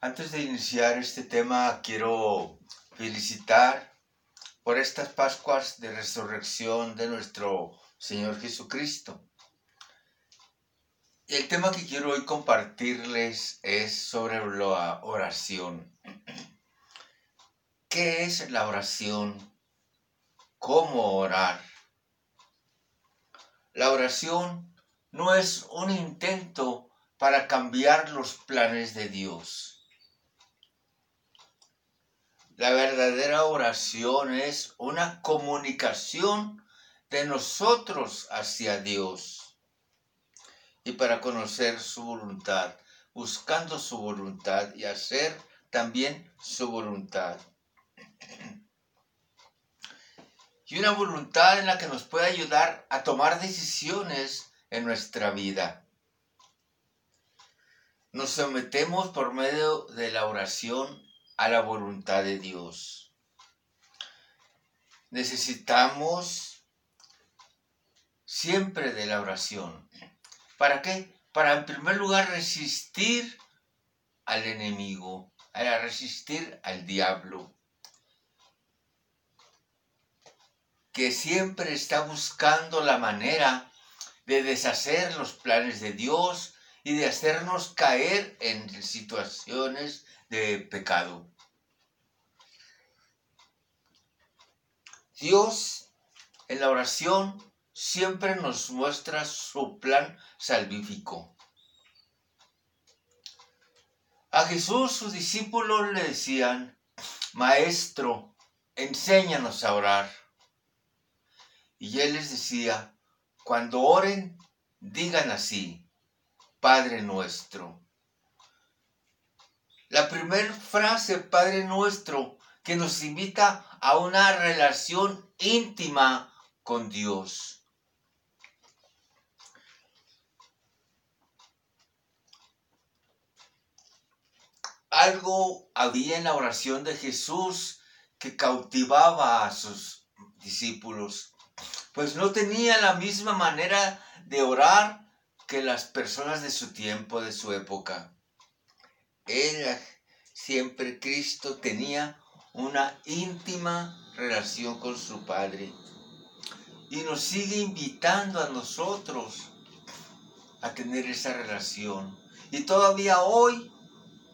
Antes de iniciar este tema, quiero felicitar por estas Pascuas de resurrección de nuestro Señor Jesucristo. El tema que quiero hoy compartirles es sobre la oración. ¿Qué es la oración? ¿Cómo orar? La oración no es un intento para cambiar los planes de Dios. La verdadera oración es una comunicación de nosotros hacia Dios y para conocer su voluntad, buscando su voluntad y hacer también su voluntad. y una voluntad en la que nos puede ayudar a tomar decisiones en nuestra vida. Nos sometemos por medio de la oración a la voluntad de Dios. Necesitamos siempre de la oración. ¿Para qué? Para en primer lugar resistir al enemigo, para resistir al diablo. que siempre está buscando la manera de deshacer los planes de Dios y de hacernos caer en situaciones de pecado. Dios en la oración siempre nos muestra su plan salvífico. A Jesús sus discípulos le decían, Maestro, enséñanos a orar. Y él les decía, cuando oren, digan así, Padre nuestro. La primera frase, Padre nuestro, que nos invita a una relación íntima con Dios. Algo había en la oración de Jesús que cautivaba a sus discípulos pues no tenía la misma manera de orar que las personas de su tiempo, de su época. Él siempre, Cristo, tenía una íntima relación con su Padre. Y nos sigue invitando a nosotros a tener esa relación. Y todavía hoy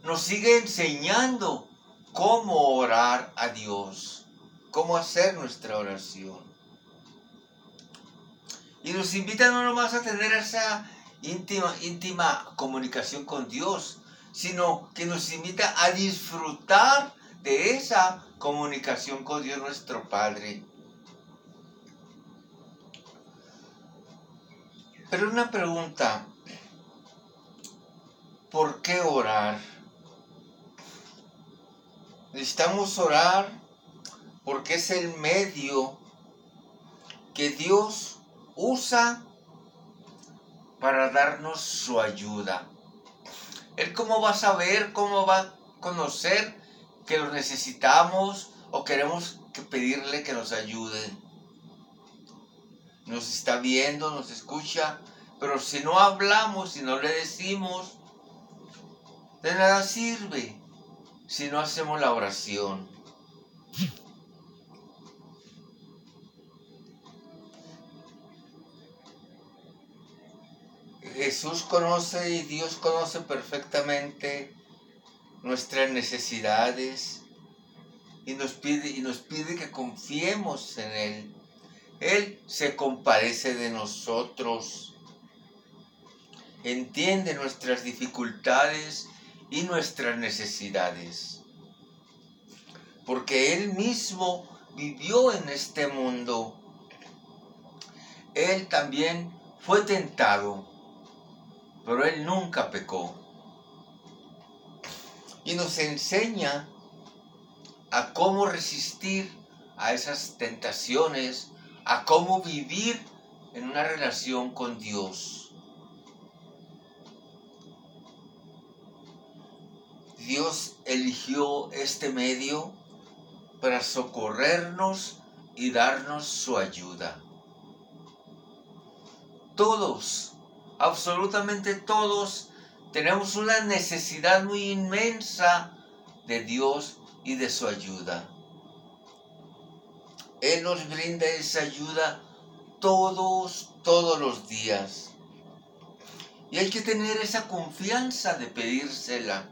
nos sigue enseñando cómo orar a Dios, cómo hacer nuestra oración. Y nos invita no nomás a tener esa íntima, íntima comunicación con Dios, sino que nos invita a disfrutar de esa comunicación con Dios nuestro Padre. Pero una pregunta, ¿por qué orar? Necesitamos orar porque es el medio que Dios usa para darnos su ayuda. Él cómo va a saber, cómo va a conocer que lo necesitamos o queremos que pedirle que nos ayude. Nos está viendo, nos escucha, pero si no hablamos, si no le decimos, de nada sirve si no hacemos la oración. Jesús conoce y Dios conoce perfectamente nuestras necesidades y nos pide, y nos pide que confiemos en Él. Él se compadece de nosotros, entiende nuestras dificultades y nuestras necesidades, porque Él mismo vivió en este mundo. Él también fue tentado pero él nunca pecó. Y nos enseña a cómo resistir a esas tentaciones, a cómo vivir en una relación con Dios. Dios eligió este medio para socorrernos y darnos su ayuda. Todos absolutamente todos tenemos una necesidad muy inmensa de Dios y de su ayuda. Él nos brinda esa ayuda todos, todos los días. Y hay que tener esa confianza de pedírsela.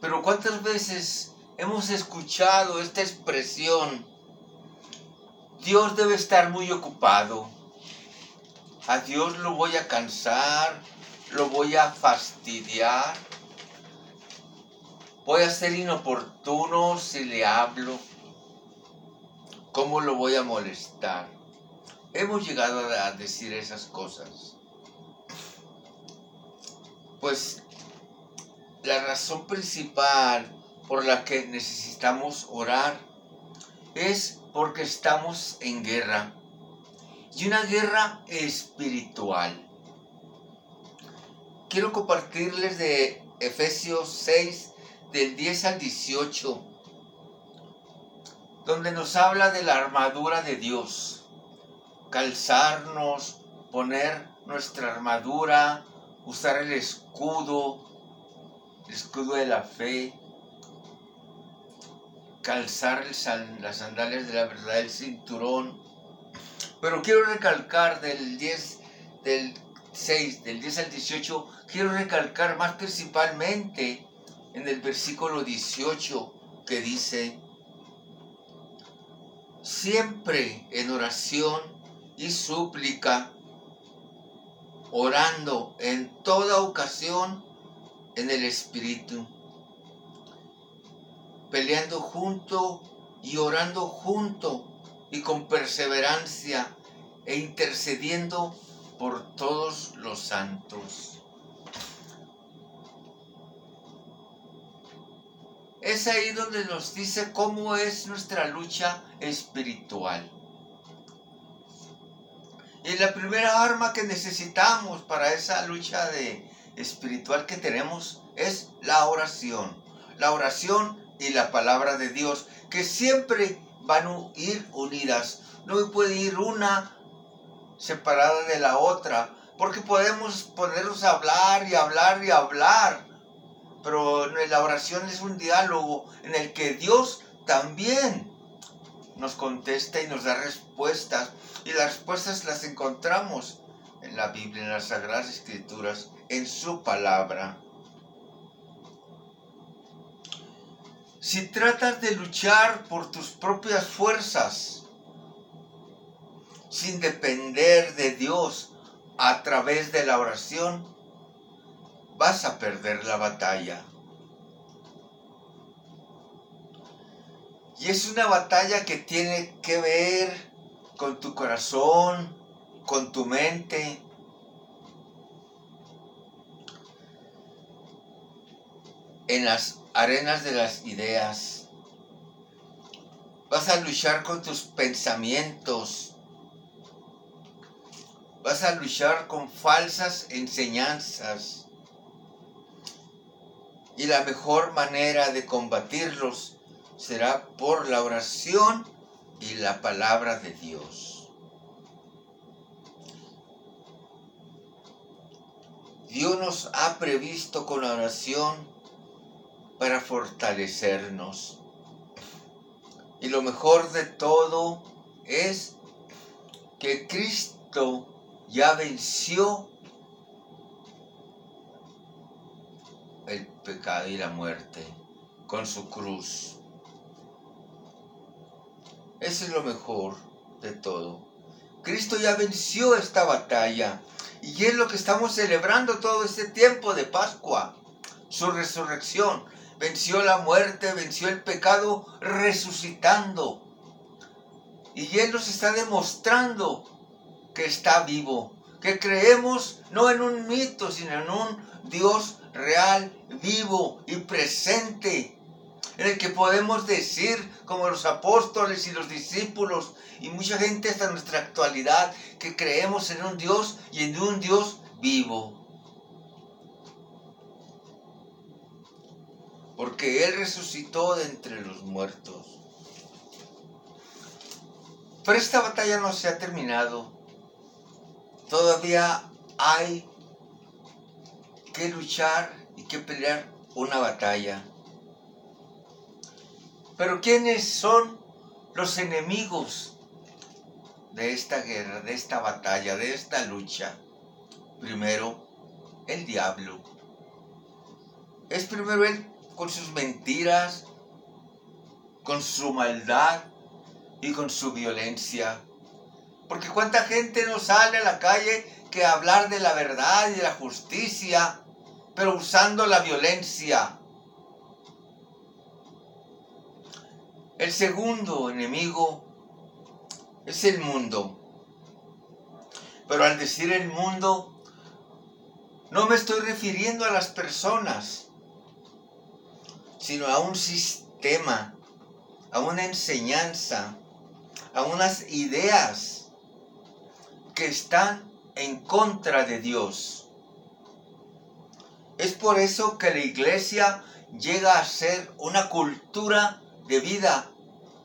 Pero ¿cuántas veces hemos escuchado esta expresión? Dios debe estar muy ocupado. A Dios lo voy a cansar, lo voy a fastidiar. Voy a ser inoportuno si le hablo. ¿Cómo lo voy a molestar? Hemos llegado a decir esas cosas. Pues la razón principal por la que necesitamos orar es porque estamos en guerra y una guerra espiritual. Quiero compartirles de Efesios 6 del 10 al 18 donde nos habla de la armadura de Dios. Calzarnos, poner nuestra armadura, usar el escudo, el escudo de la fe, calzar las sandalias de la verdad, el cinturón. Pero quiero recalcar del 10, del 6, del 10 al 18, quiero recalcar más principalmente en el versículo 18 que dice, siempre en oración y súplica, orando en toda ocasión en el Espíritu, peleando junto y orando junto y con perseverancia e intercediendo por todos los santos. es ahí donde nos dice cómo es nuestra lucha espiritual. Y la primera arma que necesitamos para esa lucha de espiritual que tenemos es la oración. La oración y la palabra de Dios, que siempre van a ir unidas. No puede ir una separada de la otra, porque podemos ponernos a hablar y hablar y hablar pero la oración es un diálogo en el que Dios también nos contesta y nos da respuestas. Y las respuestas las encontramos en la Biblia, en las Sagradas Escrituras, en su palabra. Si tratas de luchar por tus propias fuerzas, sin depender de Dios a través de la oración, vas a perder la batalla. Y es una batalla que tiene que ver con tu corazón, con tu mente. En las arenas de las ideas. Vas a luchar con tus pensamientos. Vas a luchar con falsas enseñanzas y la mejor manera de combatirlos será por la oración y la palabra de Dios. Dios nos ha previsto con la oración para fortalecernos. Y lo mejor de todo es que Cristo ya venció el pecado y la muerte con su cruz. Eso es lo mejor de todo. Cristo ya venció esta batalla y es lo que estamos celebrando todo este tiempo de Pascua, su resurrección. Venció la muerte, venció el pecado, resucitando. Y Él nos está demostrando que está vivo, que creemos no en un mito, sino en un Dios real, vivo y presente, en el que podemos decir, como los apóstoles y los discípulos, y mucha gente hasta nuestra actualidad, que creemos en un Dios y en un Dios vivo. Porque Él resucitó de entre los muertos. Pero esta batalla no se ha terminado. Todavía hay que luchar y que pelear una batalla. Pero ¿quiénes son los enemigos de esta guerra, de esta batalla, de esta lucha? Primero, el diablo. Es primero él con sus mentiras, con su maldad y con su violencia. Porque cuánta gente no sale a la calle que hablar de la verdad y de la justicia, pero usando la violencia. El segundo enemigo es el mundo. Pero al decir el mundo, no me estoy refiriendo a las personas, sino a un sistema, a una enseñanza, a unas ideas que están en contra de Dios. Es por eso que la iglesia llega a ser una cultura de vida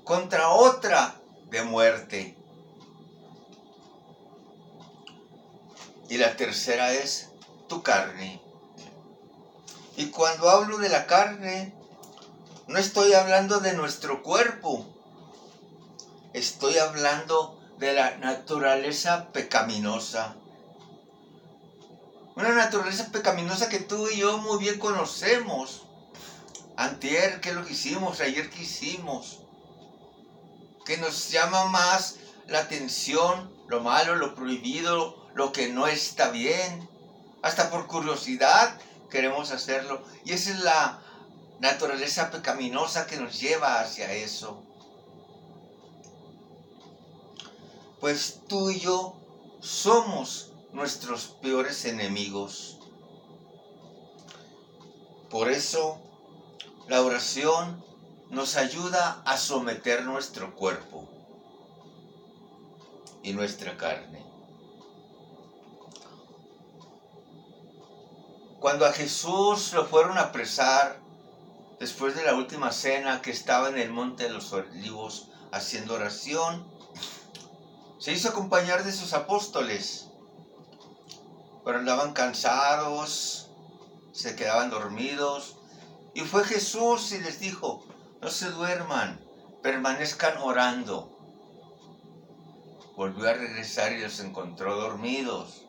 contra otra de muerte. Y la tercera es tu carne. Y cuando hablo de la carne, no estoy hablando de nuestro cuerpo. Estoy hablando de la naturaleza pecaminosa. Una naturaleza pecaminosa que tú y yo muy bien conocemos. Antier, ¿qué es lo que hicimos? Ayer, ¿qué hicimos? Que nos llama más la atención, lo malo, lo prohibido, lo que no está bien. Hasta por curiosidad queremos hacerlo. Y esa es la naturaleza pecaminosa que nos lleva hacia eso. Pues tú y yo somos nuestros peores enemigos. Por eso la oración nos ayuda a someter nuestro cuerpo y nuestra carne. Cuando a Jesús lo fueron a apresar, después de la última cena que estaba en el monte de los olivos haciendo oración, se hizo acompañar de sus apóstoles, pero andaban cansados, se quedaban dormidos, y fue Jesús y les dijo, no se duerman, permanezcan orando. Volvió a regresar y los encontró dormidos.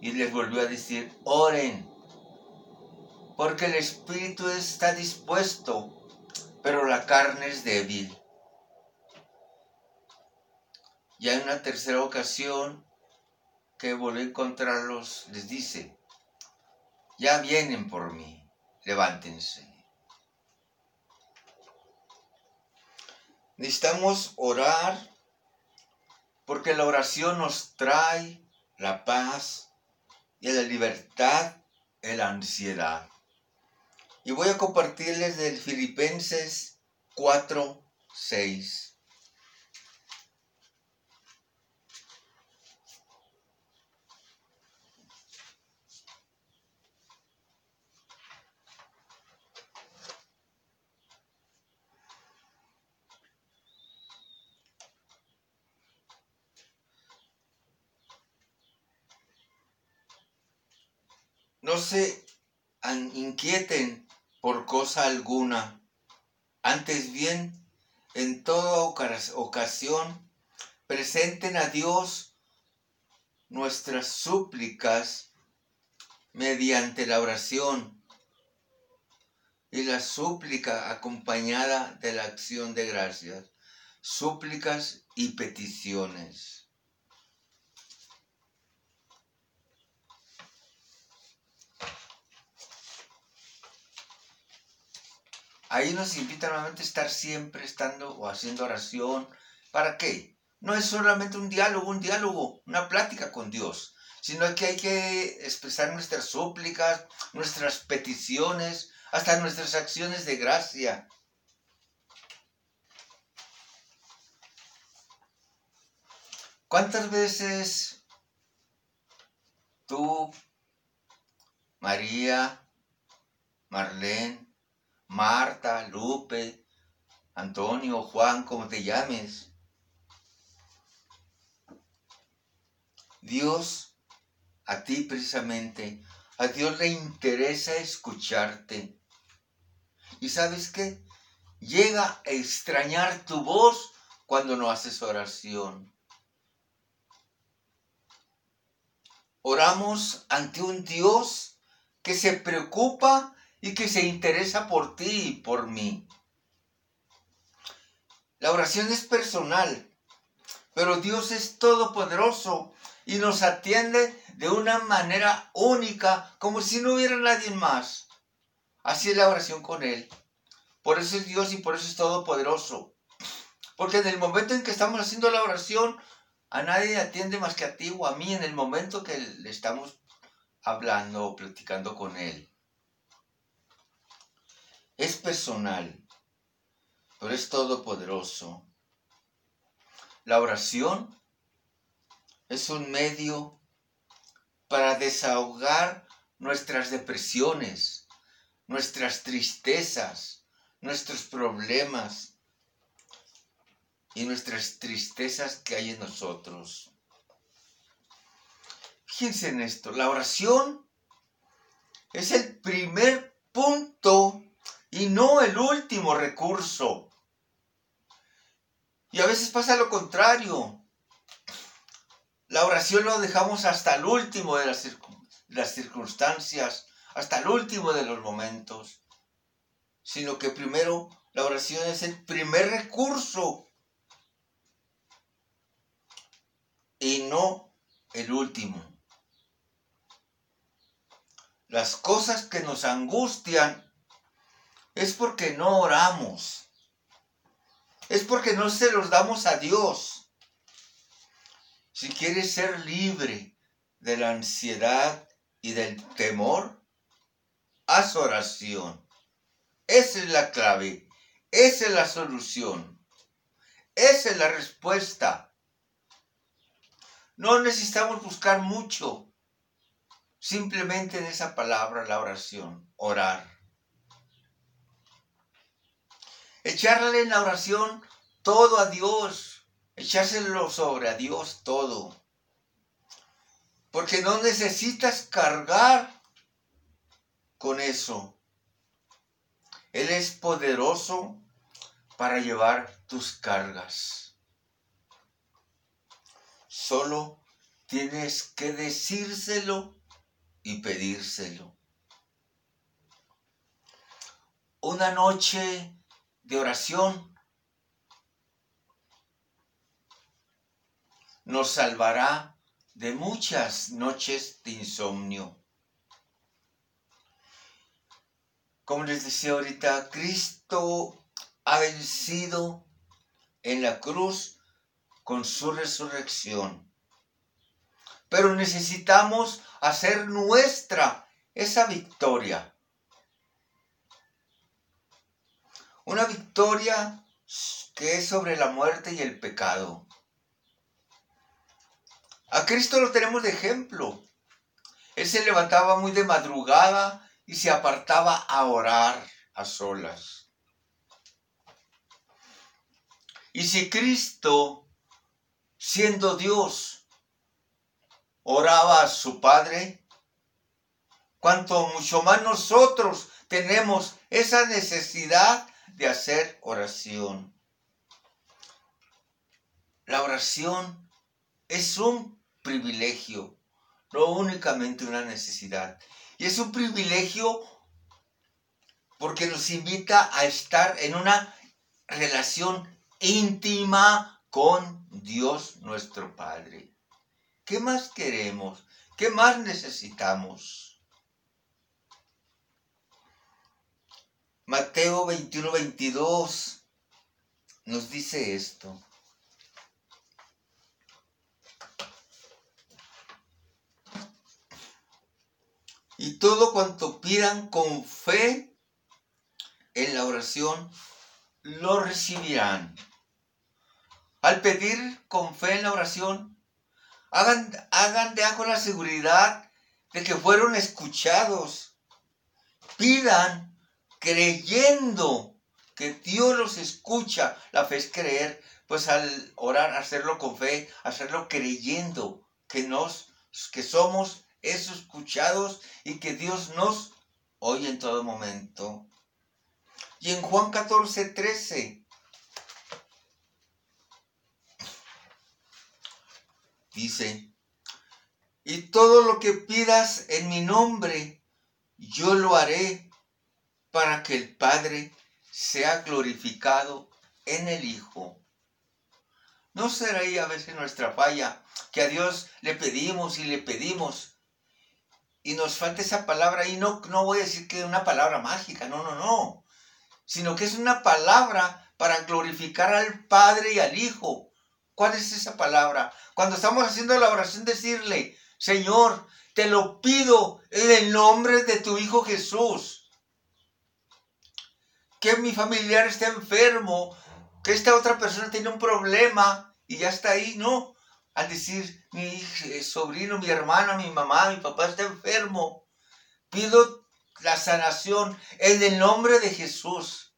Y les volvió a decir, oren, porque el espíritu está dispuesto, pero la carne es débil. Ya en una tercera ocasión que volvió a encontrarlos, les dice, ya vienen por mí, levántense. Necesitamos orar porque la oración nos trae la paz y la libertad y la ansiedad. Y voy a compartirles del Filipenses 4, 6. No se inquieten por cosa alguna. Antes bien, en toda ocasión, presenten a Dios nuestras súplicas mediante la oración y la súplica acompañada de la acción de gracias, súplicas y peticiones. Ahí nos invita nuevamente a estar siempre estando o haciendo oración. ¿Para qué? No es solamente un diálogo, un diálogo, una plática con Dios, sino que hay que expresar nuestras súplicas, nuestras peticiones, hasta nuestras acciones de gracia. ¿Cuántas veces tú, María, Marlene, Marta, Lupe, Antonio, Juan, como te llames. Dios a ti precisamente A Dios le interesa escucharte. ¿Y sabes qué? Llega a extrañar tu voz cuando no haces oración. Oramos ante un Dios que se preocupa y que se interesa por ti y por mí. La oración es personal, pero Dios es todopoderoso y nos atiende de una manera única, como si no hubiera nadie más. Así es la oración con Él. Por eso es Dios y por eso es todopoderoso. Porque en el momento en que estamos haciendo la oración, a nadie atiende más que a ti o a mí en el momento que le estamos hablando o platicando con Él. Es personal, pero es todopoderoso. La oración es un medio para desahogar nuestras depresiones, nuestras tristezas, nuestros problemas y nuestras tristezas que hay en nosotros. Fíjense en esto, la oración es el primer punto y no el último recurso. Y a veces pasa lo contrario. La oración lo dejamos hasta el último de las, las circunstancias, hasta el último de los momentos. Sino que primero la oración es el primer recurso y no el último. Las cosas que nos angustian es porque no oramos. Es porque no se los damos a Dios. Si quieres ser libre de la ansiedad y del temor, haz oración. Esa es la clave. Esa es la solución. Esa es la respuesta. No necesitamos buscar mucho. Simplemente en esa palabra, la oración, orar. Echarle en la oración todo a Dios echárselo sobre a Dios todo. Porque no necesitas cargar con eso. Él es poderoso para llevar tus cargas. Solo tienes que decírselo y pedírselo. Una noche de oración nos salvará de muchas noches de insomnio. Como les decía ahorita, Cristo ha vencido en la cruz con su resurrección. Pero necesitamos hacer nuestra esa victoria. Una victoria que es sobre la muerte y el pecado. A Cristo lo tenemos de ejemplo. Él se levantaba muy de madrugada y se apartaba a orar a solas. Y si Cristo, siendo Dios, oraba a su Padre, cuanto mucho más nosotros tenemos esa necesidad de hacer oración. La oración es un privilegio, no únicamente una necesidad. Y es un privilegio porque nos invita a estar en una relación íntima con Dios nuestro Padre. ¿Qué más queremos? ¿Qué más necesitamos? Mateo 21, 22 nos dice esto. y todo cuanto pidan con fe en la oración, lo recibirán. Al pedir con fe en la oración, hagan, hagan de con la seguridad de que fueron escuchados. Pidan creyendo que Dios los escucha. La fe es creer, pues al orar, hacerlo con fe, hacerlo creyendo que nos, que somos es escuchados y que Dios nos oye en todo momento. Y en Juan 14, 13 dice, y todo lo que pidas en mi nombre, yo lo haré para que el Padre sea glorificado en el Hijo. ¿No será ahí a veces nuestra falla que a Dios le pedimos y le pedimos y nos falta esa palabra y no, no voy a decir que es una palabra mágica, no, no, no, sino que es una palabra para glorificar al Padre y al Hijo. ¿Cuál es esa palabra? Cuando estamos haciendo la oración, decirle, Señor, te lo pido en el nombre de tu Hijo Jesús. Que mi familiar esté enfermo, que esta otra persona tiene un problema y ya está ahí, no. Al decir, mi eh, sobrino, mi hermana, mi mamá, mi papá está enfermo, pido la sanación en el nombre de Jesús.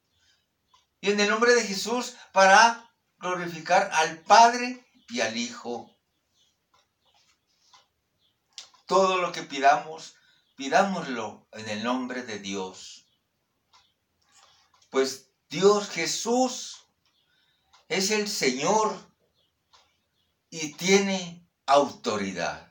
Y en el nombre de Jesús para glorificar al Padre y al Hijo todo lo que pidamos, pidámoslo en el nombre de Dios. Pues Dios Jesús es el Señor y tiene autoridad.